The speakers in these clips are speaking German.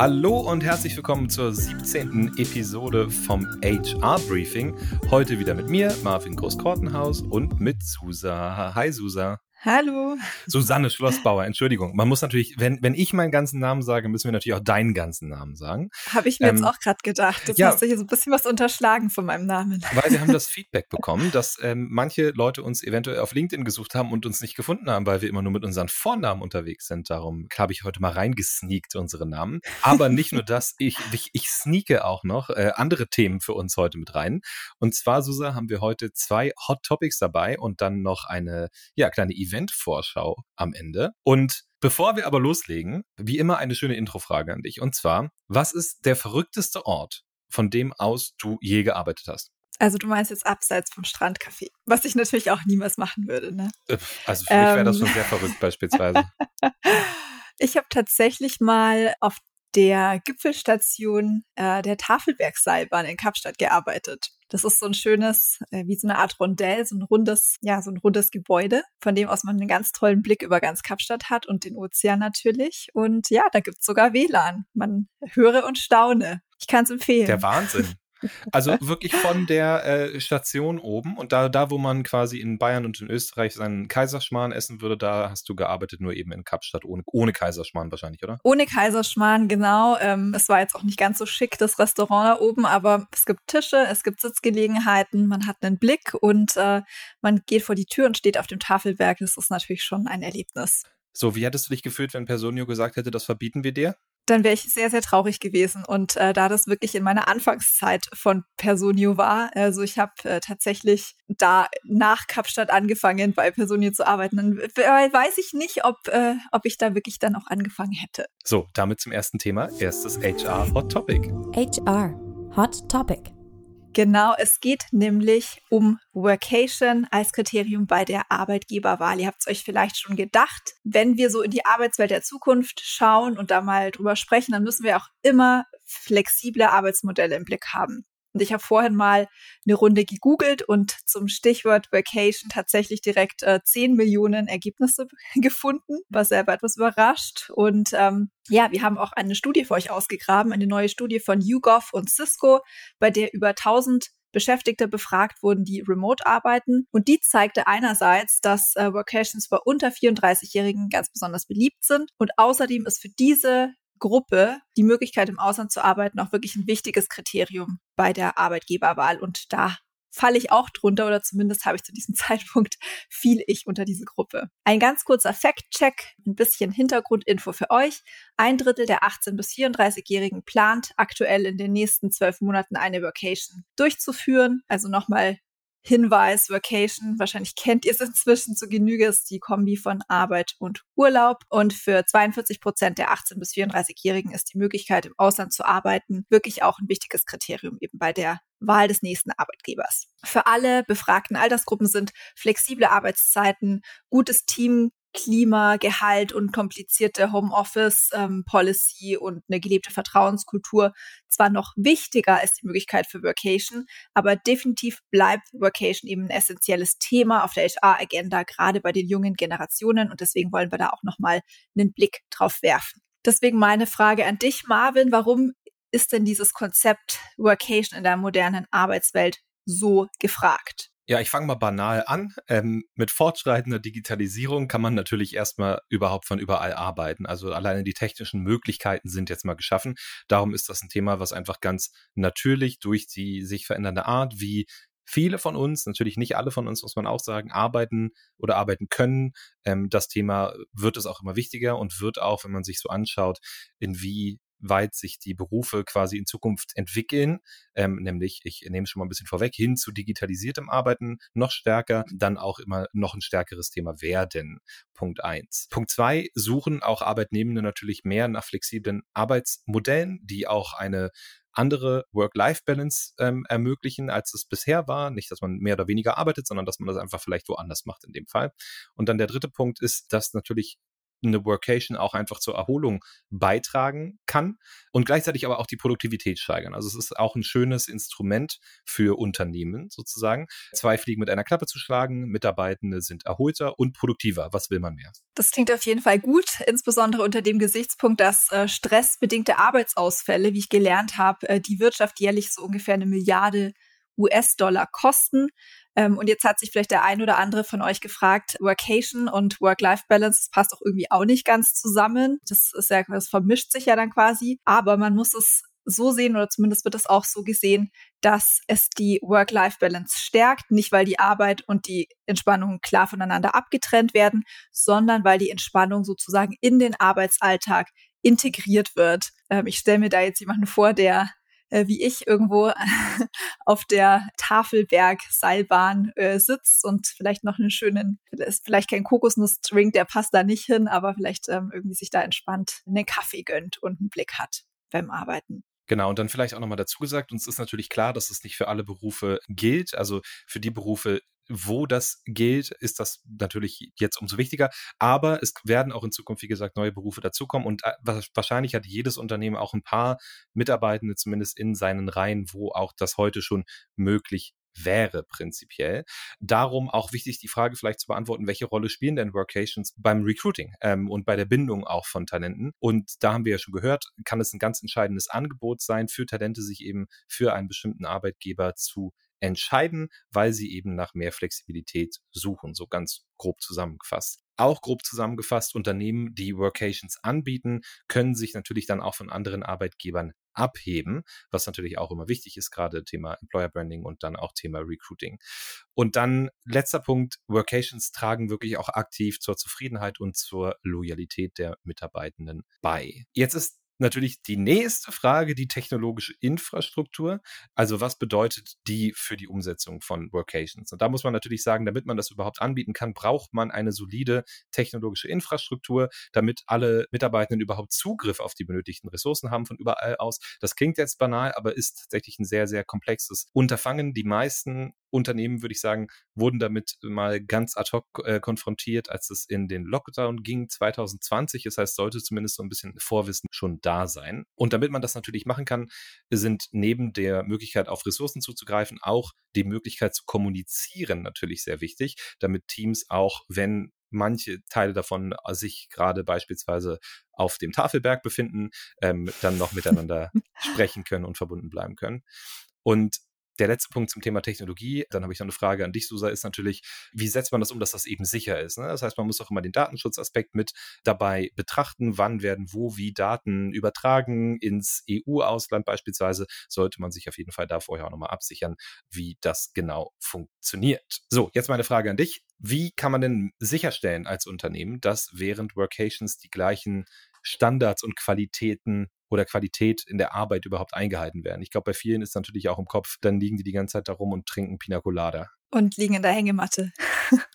Hallo und herzlich willkommen zur 17. Episode vom HR Briefing. Heute wieder mit mir, Marvin Groß-Kortenhaus und mit Susa. Hi Susa. Hallo. Susanne Schlossbauer, Entschuldigung. Man muss natürlich, wenn, wenn ich meinen ganzen Namen sage, müssen wir natürlich auch deinen ganzen Namen sagen. Habe ich mir ähm, jetzt auch gerade gedacht. Jetzt ja, hast du hier so ein bisschen was unterschlagen von meinem Namen. Weil wir haben das Feedback bekommen, dass ähm, manche Leute uns eventuell auf LinkedIn gesucht haben und uns nicht gefunden haben, weil wir immer nur mit unseren Vornamen unterwegs sind. Darum habe ich heute mal reingesneakt, unsere Namen. Aber nicht nur das, ich, ich, ich sneake auch noch äh, andere Themen für uns heute mit rein. Und zwar, Susa, haben wir heute zwei Hot Topics dabei und dann noch eine ja, kleine Event Event-Vorschau am Ende. Und bevor wir aber loslegen, wie immer eine schöne Introfrage an dich. Und zwar, was ist der verrückteste Ort, von dem aus du je gearbeitet hast? Also du meinst jetzt abseits vom Strandcafé, was ich natürlich auch niemals machen würde, ne? Äh, also für mich wäre das schon sehr verrückt beispielsweise. ich habe tatsächlich mal auf der Gipfelstation äh, der Tafelbergseilbahn in Kapstadt gearbeitet. Das ist so ein schönes, äh, wie so eine Art Rondell, so ein rundes, ja, so ein rundes Gebäude, von dem aus man einen ganz tollen Blick über ganz Kapstadt hat und den Ozean natürlich. Und ja, da gibt's sogar WLAN. Man höre und staune. Ich kann es empfehlen. Der Wahnsinn. Also wirklich von der äh, Station oben und da, da, wo man quasi in Bayern und in Österreich seinen Kaiserschmarrn essen würde, da hast du gearbeitet, nur eben in Kapstadt ohne, ohne Kaiserschmarrn wahrscheinlich, oder? Ohne Kaiserschmarrn, genau. Ähm, es war jetzt auch nicht ganz so schick, das Restaurant da oben, aber es gibt Tische, es gibt Sitzgelegenheiten, man hat einen Blick und äh, man geht vor die Tür und steht auf dem Tafelberg. Das ist natürlich schon ein Erlebnis. So, wie hättest du dich gefühlt, wenn Personio gesagt hätte, das verbieten wir dir? Dann wäre ich sehr, sehr traurig gewesen. Und äh, da das wirklich in meiner Anfangszeit von Personio war, also ich habe äh, tatsächlich da nach Kapstadt angefangen, bei Personio zu arbeiten, dann weiß ich nicht, ob, äh, ob ich da wirklich dann auch angefangen hätte. So, damit zum ersten Thema. Erstes HR Hot Topic. HR Hot Topic. Genau, es geht nämlich um Workation als Kriterium bei der Arbeitgeberwahl. Ihr habt es euch vielleicht schon gedacht, wenn wir so in die Arbeitswelt der Zukunft schauen und da mal drüber sprechen, dann müssen wir auch immer flexible Arbeitsmodelle im Blick haben. Und ich habe vorhin mal eine Runde gegoogelt und zum Stichwort Vacation tatsächlich direkt äh, 10 Millionen Ergebnisse gefunden, war selber etwas überrascht. Und ähm, ja, wir haben auch eine Studie für euch ausgegraben, eine neue Studie von YouGov und Cisco, bei der über 1000 Beschäftigte befragt wurden, die remote arbeiten. Und die zeigte einerseits, dass äh, Workations bei unter 34-Jährigen ganz besonders beliebt sind. Und außerdem ist für diese Gruppe die Möglichkeit, im Ausland zu arbeiten, auch wirklich ein wichtiges Kriterium bei der Arbeitgeberwahl. Und da falle ich auch drunter oder zumindest habe ich zu diesem Zeitpunkt fiel ich unter diese Gruppe. Ein ganz kurzer Fact-Check, ein bisschen Hintergrundinfo für euch. Ein Drittel der 18- bis 34-Jährigen plant aktuell in den nächsten zwölf Monaten eine Vacation durchzuführen. Also nochmal Hinweis, Vacation, wahrscheinlich kennt ihr es inzwischen zu Genüge, ist die Kombi von Arbeit und Urlaub. Und für 42 Prozent der 18- bis 34-Jährigen ist die Möglichkeit, im Ausland zu arbeiten, wirklich auch ein wichtiges Kriterium eben bei der Wahl des nächsten Arbeitgebers. Für alle befragten Altersgruppen sind flexible Arbeitszeiten, gutes Team, Klima, Gehalt und komplizierte Homeoffice-Policy ähm, und eine gelebte Vertrauenskultur zwar noch wichtiger als die Möglichkeit für Workation, aber definitiv bleibt Workation eben ein essentielles Thema auf der HR-Agenda, gerade bei den jungen Generationen. Und deswegen wollen wir da auch nochmal einen Blick drauf werfen. Deswegen meine Frage an dich, Marvin, warum ist denn dieses Konzept Workation in der modernen Arbeitswelt so gefragt? Ja, ich fange mal banal an. Ähm, mit fortschreitender Digitalisierung kann man natürlich erstmal überhaupt von überall arbeiten. Also alleine die technischen Möglichkeiten sind jetzt mal geschaffen. Darum ist das ein Thema, was einfach ganz natürlich durch die sich verändernde Art, wie viele von uns, natürlich nicht alle von uns, muss man auch sagen, arbeiten oder arbeiten können. Ähm, das Thema wird es auch immer wichtiger und wird auch, wenn man sich so anschaut, in wie weit sich die Berufe quasi in Zukunft entwickeln, ähm, nämlich, ich nehme es schon mal ein bisschen vorweg, hin zu digitalisiertem Arbeiten noch stärker, dann auch immer noch ein stärkeres Thema werden. Punkt eins. Punkt zwei, suchen auch Arbeitnehmende natürlich mehr nach flexiblen Arbeitsmodellen, die auch eine andere Work-Life-Balance ähm, ermöglichen, als es bisher war. Nicht, dass man mehr oder weniger arbeitet, sondern dass man das einfach vielleicht woanders macht in dem Fall. Und dann der dritte Punkt ist, dass natürlich eine Workation auch einfach zur Erholung beitragen kann und gleichzeitig aber auch die Produktivität steigern. Also es ist auch ein schönes Instrument für Unternehmen sozusagen, zwei Fliegen mit einer Klappe zu schlagen. Mitarbeitende sind erholter und produktiver. Was will man mehr? Das klingt auf jeden Fall gut, insbesondere unter dem Gesichtspunkt, dass äh, stressbedingte Arbeitsausfälle, wie ich gelernt habe, äh, die Wirtschaft jährlich so ungefähr eine Milliarde US-Dollar kosten. Ähm, und jetzt hat sich vielleicht der ein oder andere von euch gefragt, Workation und Work-Life-Balance, passt doch irgendwie auch nicht ganz zusammen. Das ist ja, das vermischt sich ja dann quasi. Aber man muss es so sehen, oder zumindest wird es auch so gesehen, dass es die Work-Life-Balance stärkt, nicht weil die Arbeit und die Entspannung klar voneinander abgetrennt werden, sondern weil die Entspannung sozusagen in den Arbeitsalltag integriert wird. Ähm, ich stelle mir da jetzt jemanden vor, der äh, wie ich irgendwo auf der Tafelberg-Seilbahn äh, sitzt und vielleicht noch einen schönen, vielleicht kein Kokosnuss-Drink, der passt da nicht hin, aber vielleicht ähm, irgendwie sich da entspannt einen Kaffee gönnt und einen Blick hat beim Arbeiten. Genau, und dann vielleicht auch nochmal dazu gesagt, uns ist natürlich klar, dass es nicht für alle Berufe gilt. Also für die Berufe, wo das gilt, ist das natürlich jetzt umso wichtiger. Aber es werden auch in Zukunft, wie gesagt, neue Berufe dazukommen. Und äh, wahrscheinlich hat jedes Unternehmen auch ein paar Mitarbeitende zumindest in seinen Reihen, wo auch das heute schon möglich wäre prinzipiell. Darum auch wichtig, die Frage vielleicht zu beantworten, welche Rolle spielen denn Workations beim Recruiting ähm, und bei der Bindung auch von Talenten? Und da haben wir ja schon gehört, kann es ein ganz entscheidendes Angebot sein, für Talente sich eben für einen bestimmten Arbeitgeber zu entscheiden, weil sie eben nach mehr Flexibilität suchen, so ganz grob zusammengefasst. Auch grob zusammengefasst, Unternehmen, die Workations anbieten, können sich natürlich dann auch von anderen Arbeitgebern abheben, was natürlich auch immer wichtig ist, gerade Thema Employer Branding und dann auch Thema Recruiting. Und dann letzter Punkt, Workations tragen wirklich auch aktiv zur Zufriedenheit und zur Loyalität der Mitarbeitenden bei. Jetzt ist natürlich die nächste Frage, die technologische Infrastruktur. Also was bedeutet die für die Umsetzung von Workations? Und da muss man natürlich sagen, damit man das überhaupt anbieten kann, braucht man eine solide technologische Infrastruktur, damit alle Mitarbeitenden überhaupt Zugriff auf die benötigten Ressourcen haben von überall aus. Das klingt jetzt banal, aber ist tatsächlich ein sehr, sehr komplexes Unterfangen. Die meisten Unternehmen, würde ich sagen, wurden damit mal ganz ad hoc äh, konfrontiert, als es in den Lockdown ging 2020. Das heißt, sollte zumindest so ein bisschen Vorwissen schon da sein. Und damit man das natürlich machen kann, sind neben der Möglichkeit, auf Ressourcen zuzugreifen, auch die Möglichkeit zu kommunizieren natürlich sehr wichtig, damit Teams auch, wenn manche Teile davon sich gerade beispielsweise auf dem Tafelberg befinden, ähm, dann noch miteinander sprechen können und verbunden bleiben können. Und der letzte Punkt zum Thema Technologie, dann habe ich noch eine Frage an dich, Susa, ist natürlich, wie setzt man das um, dass das eben sicher ist? Ne? Das heißt, man muss auch immer den Datenschutzaspekt mit dabei betrachten. Wann werden wo wie Daten übertragen ins EU-Ausland beispielsweise? Sollte man sich auf jeden Fall da vorher auch nochmal absichern, wie das genau funktioniert. So, jetzt meine Frage an dich. Wie kann man denn sicherstellen als Unternehmen, dass während Workations die gleichen Standards und Qualitäten oder Qualität in der Arbeit überhaupt eingehalten werden. Ich glaube, bei vielen ist natürlich auch im Kopf, dann liegen die die ganze Zeit da rum und trinken Pina Colada. Und liegen in der Hängematte.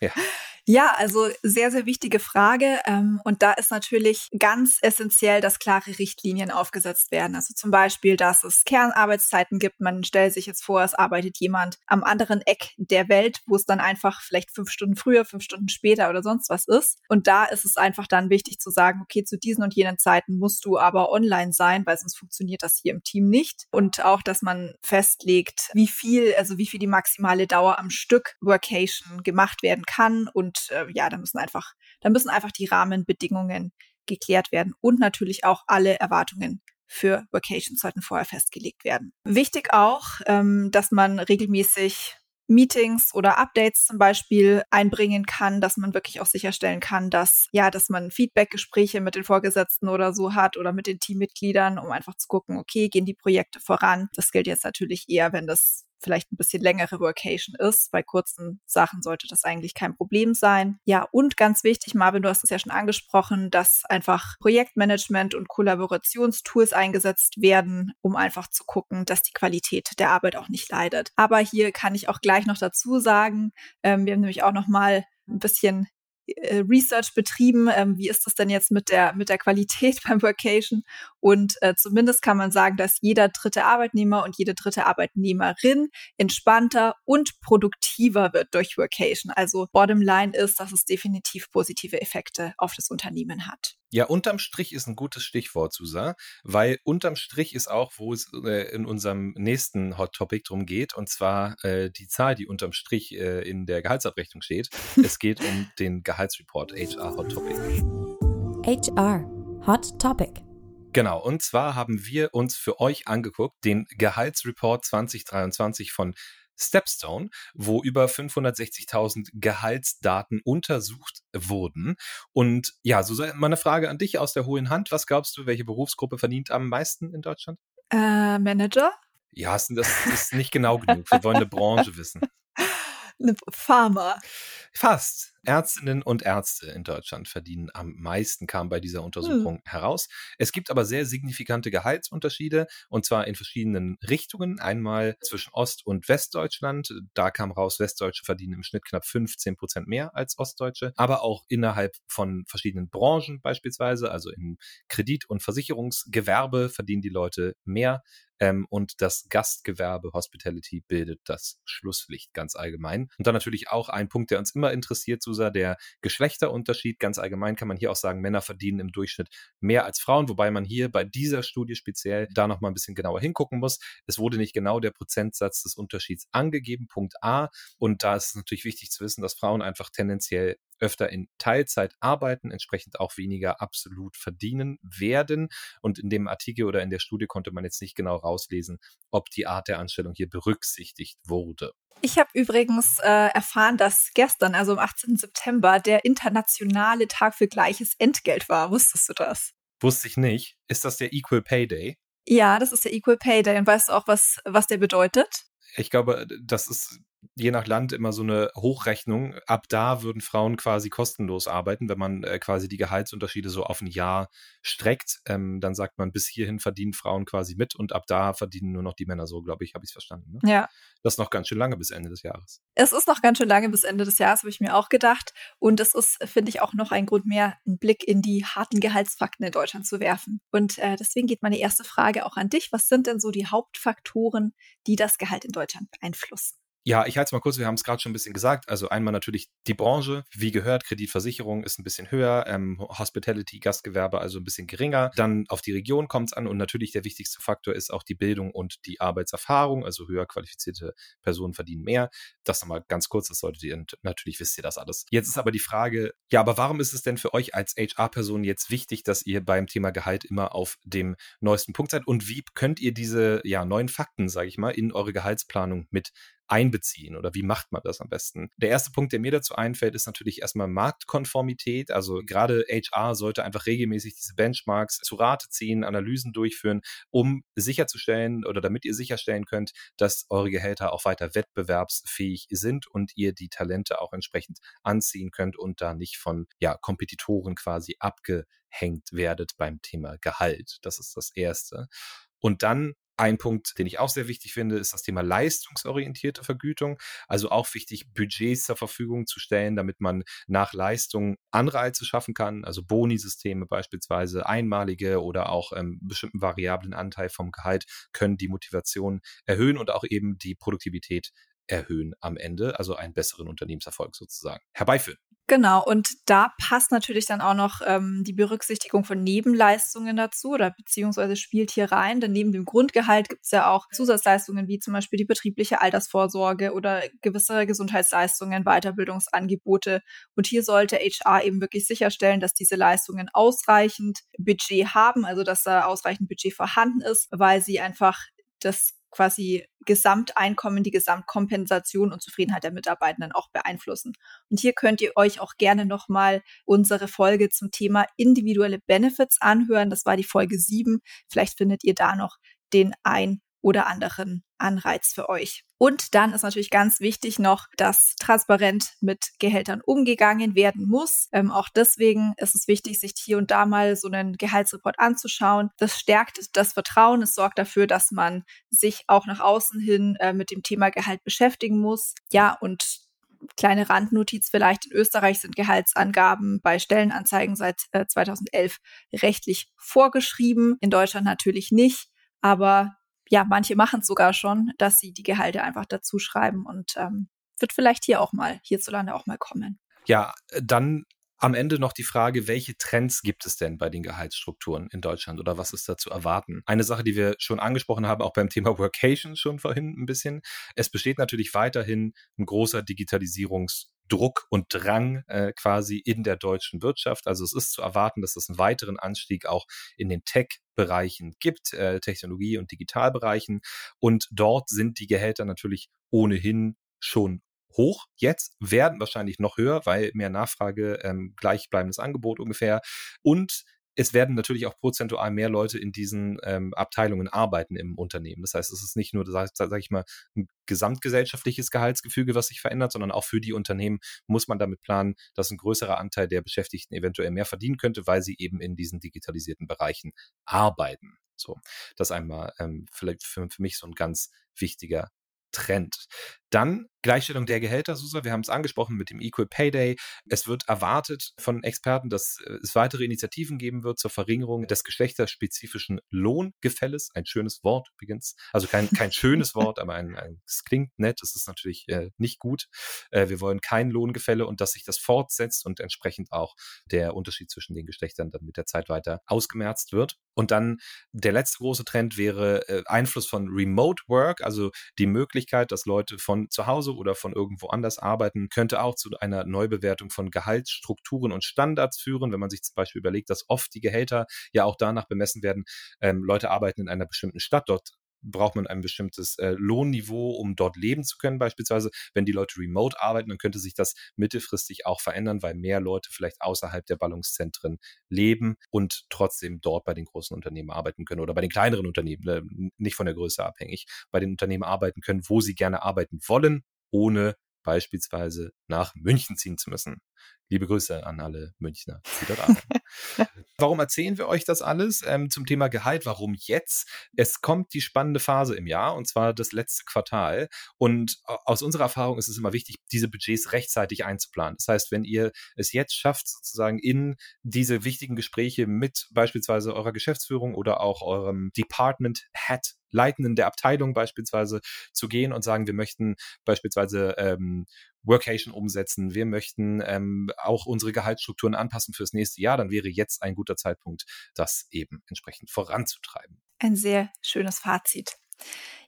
Ja. Ja, also sehr, sehr wichtige Frage. Ähm, und da ist natürlich ganz essentiell, dass klare Richtlinien aufgesetzt werden. Also zum Beispiel, dass es Kernarbeitszeiten gibt. Man stellt sich jetzt vor, es arbeitet jemand am anderen Eck der Welt, wo es dann einfach vielleicht fünf Stunden früher, fünf Stunden später oder sonst was ist. Und da ist es einfach dann wichtig zu sagen, okay, zu diesen und jenen Zeiten musst du aber online sein, weil sonst funktioniert das hier im Team nicht. Und auch, dass man festlegt, wie viel, also wie viel die maximale Dauer am Stück Workation gemacht werden kann und äh, ja, da müssen einfach, da müssen einfach die Rahmenbedingungen geklärt werden und natürlich auch alle Erwartungen für Vacations sollten vorher festgelegt werden. Wichtig auch, ähm, dass man regelmäßig Meetings oder Updates zum Beispiel einbringen kann, dass man wirklich auch sicherstellen kann, dass ja, dass man Feedbackgespräche mit den Vorgesetzten oder so hat oder mit den Teammitgliedern, um einfach zu gucken, okay, gehen die Projekte voran. Das gilt jetzt natürlich eher, wenn das vielleicht ein bisschen längere Workation ist. Bei kurzen Sachen sollte das eigentlich kein Problem sein. Ja, und ganz wichtig, Marvin, du hast es ja schon angesprochen, dass einfach Projektmanagement und Kollaborationstools eingesetzt werden, um einfach zu gucken, dass die Qualität der Arbeit auch nicht leidet. Aber hier kann ich auch gleich noch dazu sagen, ähm, wir haben nämlich auch noch mal ein bisschen äh, Research betrieben, ähm, wie ist das denn jetzt mit der, mit der Qualität beim Workation? Und äh, zumindest kann man sagen, dass jeder dritte Arbeitnehmer und jede dritte Arbeitnehmerin entspannter und produktiver wird durch Workation. Also bottom line ist, dass es definitiv positive Effekte auf das Unternehmen hat. Ja, unterm Strich ist ein gutes Stichwort, Susa, weil unterm Strich ist auch, wo es äh, in unserem nächsten Hot Topic drum geht, und zwar äh, die Zahl, die unterm Strich äh, in der Gehaltsabrechnung steht. es geht um den Gehaltsreport HR Hot Topic. HR Hot Topic. Genau, und zwar haben wir uns für euch angeguckt, den Gehaltsreport 2023 von Stepstone, wo über 560.000 Gehaltsdaten untersucht wurden. Und ja, so mal eine Frage an dich aus der hohen Hand. Was glaubst du, welche Berufsgruppe verdient am meisten in Deutschland? Äh, Manager? Ja, das ist nicht genau genug. Wir wollen eine Branche wissen. Eine Pharma. Fast. Ärztinnen und Ärzte in Deutschland verdienen am meisten, kam bei dieser Untersuchung hm. heraus. Es gibt aber sehr signifikante Gehaltsunterschiede und zwar in verschiedenen Richtungen. Einmal zwischen Ost- und Westdeutschland. Da kam raus, Westdeutsche verdienen im Schnitt knapp 15 Prozent mehr als Ostdeutsche, aber auch innerhalb von verschiedenen Branchen beispielsweise, also im Kredit- und Versicherungsgewerbe verdienen die Leute mehr. Ähm, und das Gastgewerbe Hospitality bildet das Schlusslicht ganz allgemein. Und dann natürlich auch ein Punkt, der uns immer interessiert, Susa, der Geschlechterunterschied. Ganz allgemein kann man hier auch sagen, Männer verdienen im Durchschnitt mehr als Frauen, wobei man hier bei dieser Studie speziell da nochmal ein bisschen genauer hingucken muss. Es wurde nicht genau der Prozentsatz des Unterschieds angegeben, Punkt A. Und da ist es natürlich wichtig zu wissen, dass Frauen einfach tendenziell öfter in Teilzeit arbeiten, entsprechend auch weniger absolut verdienen werden. Und in dem Artikel oder in der Studie konnte man jetzt nicht genau rauslesen, ob die Art der Anstellung hier berücksichtigt wurde. Ich habe übrigens äh, erfahren, dass gestern, also am 18. September, der internationale Tag für gleiches Entgelt war. Wusstest du das? Wusste ich nicht. Ist das der Equal Pay Day? Ja, das ist der Equal Pay Day. Und weißt du auch, was, was der bedeutet? Ich glaube, das ist je nach Land immer so eine Hochrechnung. Ab da würden Frauen quasi kostenlos arbeiten, wenn man äh, quasi die Gehaltsunterschiede so auf ein Jahr streckt. Ähm, dann sagt man, bis hierhin verdienen Frauen quasi mit und ab da verdienen nur noch die Männer so, glaube ich, habe ich es verstanden. Ne? Ja. Das ist noch ganz schön lange bis Ende des Jahres. Es ist noch ganz schön lange bis Ende des Jahres, habe ich mir auch gedacht. Und es ist, finde ich, auch noch ein Grund mehr, einen Blick in die harten Gehaltsfakten in Deutschland zu werfen. Und äh, deswegen geht meine erste Frage auch an dich. Was sind denn so die Hauptfaktoren, die das Gehalt in Deutschland beeinflussen? Ja, ich halte es mal kurz, wir haben es gerade schon ein bisschen gesagt. Also einmal natürlich die Branche, wie gehört, Kreditversicherung ist ein bisschen höher, ähm, Hospitality, Gastgewerbe also ein bisschen geringer. Dann auf die Region kommt es an und natürlich der wichtigste Faktor ist auch die Bildung und die Arbeitserfahrung. Also höher qualifizierte Personen verdienen mehr. Das nochmal ganz kurz, das solltet ihr, natürlich wisst ihr das alles. Jetzt ist aber die Frage, ja, aber warum ist es denn für euch als HR-Person jetzt wichtig, dass ihr beim Thema Gehalt immer auf dem neuesten Punkt seid? Und wie könnt ihr diese ja, neuen Fakten, sage ich mal, in eure Gehaltsplanung mit einbeziehen oder wie macht man das am besten? Der erste Punkt, der mir dazu einfällt, ist natürlich erstmal Marktkonformität. Also gerade HR sollte einfach regelmäßig diese Benchmarks zu Rate ziehen, Analysen durchführen, um sicherzustellen oder damit ihr sicherstellen könnt, dass eure Gehälter auch weiter wettbewerbsfähig sind und ihr die Talente auch entsprechend anziehen könnt und da nicht von ja, Kompetitoren quasi abgehängt werdet beim Thema Gehalt. Das ist das Erste. Und dann ein Punkt, den ich auch sehr wichtig finde, ist das Thema leistungsorientierte Vergütung. Also auch wichtig, Budgets zur Verfügung zu stellen, damit man nach Leistung Anreize schaffen kann. Also Bonisysteme beispielsweise, einmalige oder auch ähm, bestimmten variablen Anteil vom Gehalt können die Motivation erhöhen und auch eben die Produktivität erhöhen am Ende, also einen besseren Unternehmenserfolg sozusagen herbeiführen. Genau, und da passt natürlich dann auch noch ähm, die Berücksichtigung von Nebenleistungen dazu oder beziehungsweise spielt hier rein, denn neben dem Grundgehalt gibt es ja auch Zusatzleistungen wie zum Beispiel die betriebliche Altersvorsorge oder gewisse Gesundheitsleistungen, Weiterbildungsangebote. Und hier sollte HR eben wirklich sicherstellen, dass diese Leistungen ausreichend Budget haben, also dass da ausreichend Budget vorhanden ist, weil sie einfach das quasi Gesamteinkommen, die Gesamtkompensation und Zufriedenheit der Mitarbeitenden auch beeinflussen. Und hier könnt ihr euch auch gerne nochmal unsere Folge zum Thema individuelle Benefits anhören. Das war die Folge 7. Vielleicht findet ihr da noch den ein oder anderen Anreiz für euch. Und dann ist natürlich ganz wichtig noch, dass transparent mit Gehältern umgegangen werden muss. Ähm, auch deswegen ist es wichtig, sich hier und da mal so einen Gehaltsreport anzuschauen. Das stärkt das Vertrauen. Es sorgt dafür, dass man sich auch nach außen hin äh, mit dem Thema Gehalt beschäftigen muss. Ja, und kleine Randnotiz vielleicht, in Österreich sind Gehaltsangaben bei Stellenanzeigen seit äh, 2011 rechtlich vorgeschrieben, in Deutschland natürlich nicht, aber ja, manche machen es sogar schon, dass sie die Gehalte einfach dazu schreiben und ähm, wird vielleicht hier auch mal, hierzulande auch mal kommen. Ja, dann am Ende noch die Frage, welche Trends gibt es denn bei den Gehaltsstrukturen in Deutschland oder was ist da zu erwarten? Eine Sache, die wir schon angesprochen haben, auch beim Thema Workation schon vorhin ein bisschen. Es besteht natürlich weiterhin ein großer Digitalisierungsdruck und Drang äh, quasi in der deutschen Wirtschaft. Also es ist zu erwarten, dass es einen weiteren Anstieg auch in den Tech-Bereichen gibt, äh, Technologie- und Digitalbereichen. Und dort sind die Gehälter natürlich ohnehin schon hoch jetzt, werden wahrscheinlich noch höher, weil mehr Nachfrage, ähm, gleichbleibendes Angebot ungefähr. Und es werden natürlich auch prozentual mehr Leute in diesen ähm, Abteilungen arbeiten im Unternehmen. Das heißt, es ist nicht nur, sage sag ich mal, ein gesamtgesellschaftliches Gehaltsgefüge, was sich verändert, sondern auch für die Unternehmen muss man damit planen, dass ein größerer Anteil der Beschäftigten eventuell mehr verdienen könnte, weil sie eben in diesen digitalisierten Bereichen arbeiten. So, das einmal ähm, vielleicht für, für mich so ein ganz wichtiger Trend. Dann Gleichstellung der Gehälter, Susa, wir haben es angesprochen mit dem Equal Pay Day. Es wird erwartet von Experten, dass äh, es weitere Initiativen geben wird zur Verringerung des geschlechterspezifischen Lohngefälles. Ein schönes Wort übrigens. Also kein, kein schönes Wort, aber ein, ein, es klingt nett. Es ist natürlich äh, nicht gut. Äh, wir wollen kein Lohngefälle und dass sich das fortsetzt und entsprechend auch der Unterschied zwischen den Geschlechtern dann mit der Zeit weiter ausgemerzt wird. Und dann der letzte große Trend wäre äh, Einfluss von Remote Work, also die Möglichkeit, dass Leute von zu Hause oder von irgendwo anders arbeiten, könnte auch zu einer Neubewertung von Gehaltsstrukturen und Standards führen, wenn man sich zum Beispiel überlegt, dass oft die Gehälter ja auch danach bemessen werden, ähm, Leute arbeiten in einer bestimmten Stadt, dort braucht man ein bestimmtes äh, Lohnniveau, um dort leben zu können. Beispielsweise, wenn die Leute remote arbeiten, dann könnte sich das mittelfristig auch verändern, weil mehr Leute vielleicht außerhalb der Ballungszentren leben und trotzdem dort bei den großen Unternehmen arbeiten können oder bei den kleineren Unternehmen, äh, nicht von der Größe abhängig, bei den Unternehmen arbeiten können, wo sie gerne arbeiten wollen ohne beispielsweise nach München ziehen zu müssen. Liebe Grüße an alle Münchner, die dort arbeiten. Warum erzählen wir euch das alles ähm, zum Thema Gehalt? Warum jetzt? Es kommt die spannende Phase im Jahr und zwar das letzte Quartal. Und aus unserer Erfahrung ist es immer wichtig, diese Budgets rechtzeitig einzuplanen. Das heißt, wenn ihr es jetzt schafft, sozusagen in diese wichtigen Gespräche mit beispielsweise eurer Geschäftsführung oder auch eurem Department Head Leitenden der Abteilung beispielsweise zu gehen und sagen, wir möchten beispielsweise ähm, Workation umsetzen, wir möchten ähm, auch unsere Gehaltsstrukturen anpassen fürs nächste Jahr, dann wäre jetzt ein guter Zeitpunkt, das eben entsprechend voranzutreiben. Ein sehr schönes Fazit.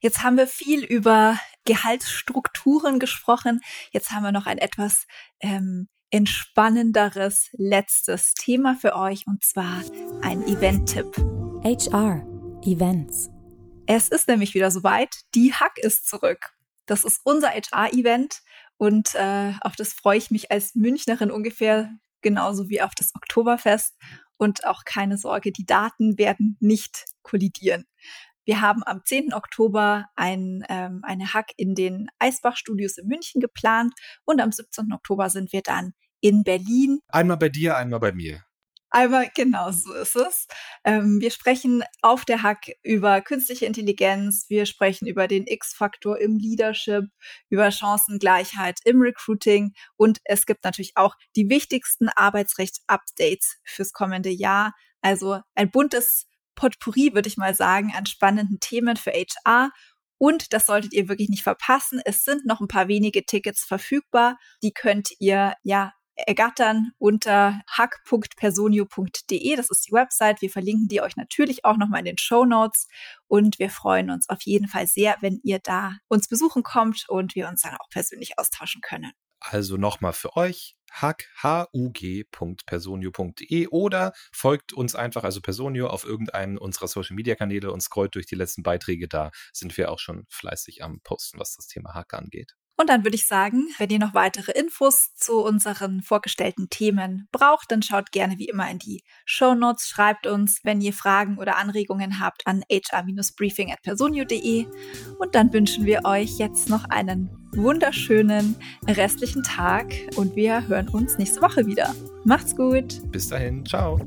Jetzt haben wir viel über Gehaltsstrukturen gesprochen. Jetzt haben wir noch ein etwas ähm, entspannenderes letztes Thema für euch und zwar ein Event-Tipp. HR Events. Es ist nämlich wieder soweit. Die Hack ist zurück. Das ist unser HR-Event und äh, auf das freue ich mich als Münchnerin ungefähr genauso wie auf das Oktoberfest. Und auch keine Sorge, die Daten werden nicht kollidieren. Wir haben am 10. Oktober ein, ähm, eine Hack in den Eisbach-Studios in München geplant und am 17. Oktober sind wir dann in Berlin. Einmal bei dir, einmal bei mir. Aber genau so ist es. Ähm, wir sprechen auf der Hack über künstliche Intelligenz, wir sprechen über den X-Faktor im Leadership, über Chancengleichheit im Recruiting und es gibt natürlich auch die wichtigsten Arbeitsrechts-Updates fürs kommende Jahr. Also ein buntes Potpourri, würde ich mal sagen, an spannenden Themen für HR. Und das solltet ihr wirklich nicht verpassen. Es sind noch ein paar wenige Tickets verfügbar. Die könnt ihr ja ergattern unter hack.personio.de. Das ist die Website. Wir verlinken die euch natürlich auch nochmal in den Show Notes. Und wir freuen uns auf jeden Fall sehr, wenn ihr da uns besuchen kommt und wir uns dann auch persönlich austauschen können. Also nochmal für euch hack.personio.de oder folgt uns einfach, also Personio, auf irgendeinem unserer Social Media Kanäle und scrollt durch die letzten Beiträge. Da sind wir auch schon fleißig am Posten, was das Thema Hack angeht. Und dann würde ich sagen, wenn ihr noch weitere Infos zu unseren vorgestellten Themen braucht, dann schaut gerne wie immer in die Show Notes, schreibt uns, wenn ihr Fragen oder Anregungen habt, an hr-briefing at personio.de. Und dann wünschen wir euch jetzt noch einen wunderschönen restlichen Tag und wir hören uns nächste Woche wieder. Macht's gut. Bis dahin. Ciao.